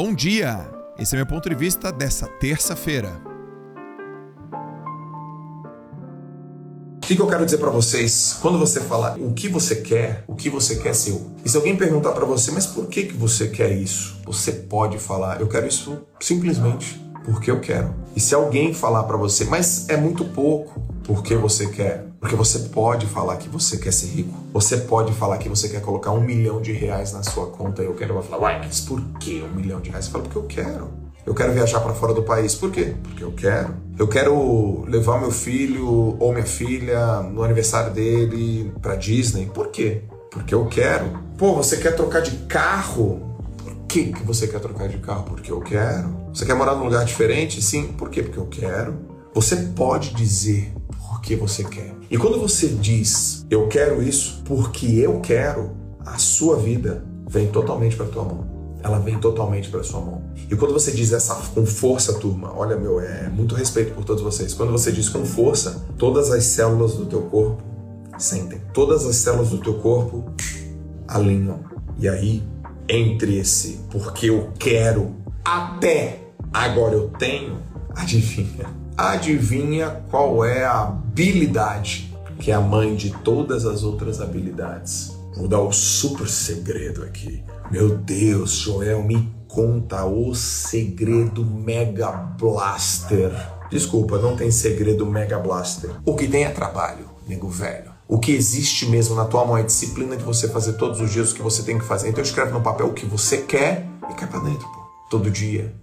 Bom dia! Esse é meu ponto de vista dessa terça-feira. O que, eu quero dizer para vocês? Quando você falar o que você quer, o que você quer seu. E se alguém perguntar para você, mas por que, que você quer isso? Você pode falar, eu quero isso simplesmente porque eu quero. E se alguém falar para você, mas é muito pouco, porque você quer? Porque você pode falar que você quer ser rico. Você pode falar que você quer colocar um milhão de reais na sua conta. E eu quero. Vai falar, uai, mas por que um milhão de reais? Você fala, porque eu quero. Eu quero viajar para fora do país. Por quê? Porque eu quero. Eu quero levar meu filho ou minha filha no aniversário dele para Disney. Por quê? Porque eu quero. Pô, você quer trocar de carro? Por que, que você quer trocar de carro? Porque eu quero. Você quer morar num lugar diferente? Sim. Por quê? Porque eu quero. Você pode dizer porque você quer. E quando você diz eu quero isso porque eu quero, a sua vida vem totalmente para tua mão. Ela vem totalmente para sua mão. E quando você diz essa com força, turma, olha meu, é muito respeito por todos vocês. Quando você diz com força, todas as células do teu corpo sentem. Todas as células do teu corpo alinham. E aí, entre esse porque eu quero até agora eu tenho, adivinha? adivinha qual é a habilidade que é a mãe de todas as outras habilidades. Vou dar o super segredo aqui. Meu Deus, Joel, me conta o segredo Mega Blaster. Desculpa, não tem segredo Mega Blaster. O que tem é trabalho, nego velho. O que existe mesmo na tua mão é disciplina de você fazer todos os dias o que você tem que fazer. Então escreve no papel o que você quer e cai pra dentro, pô. Todo dia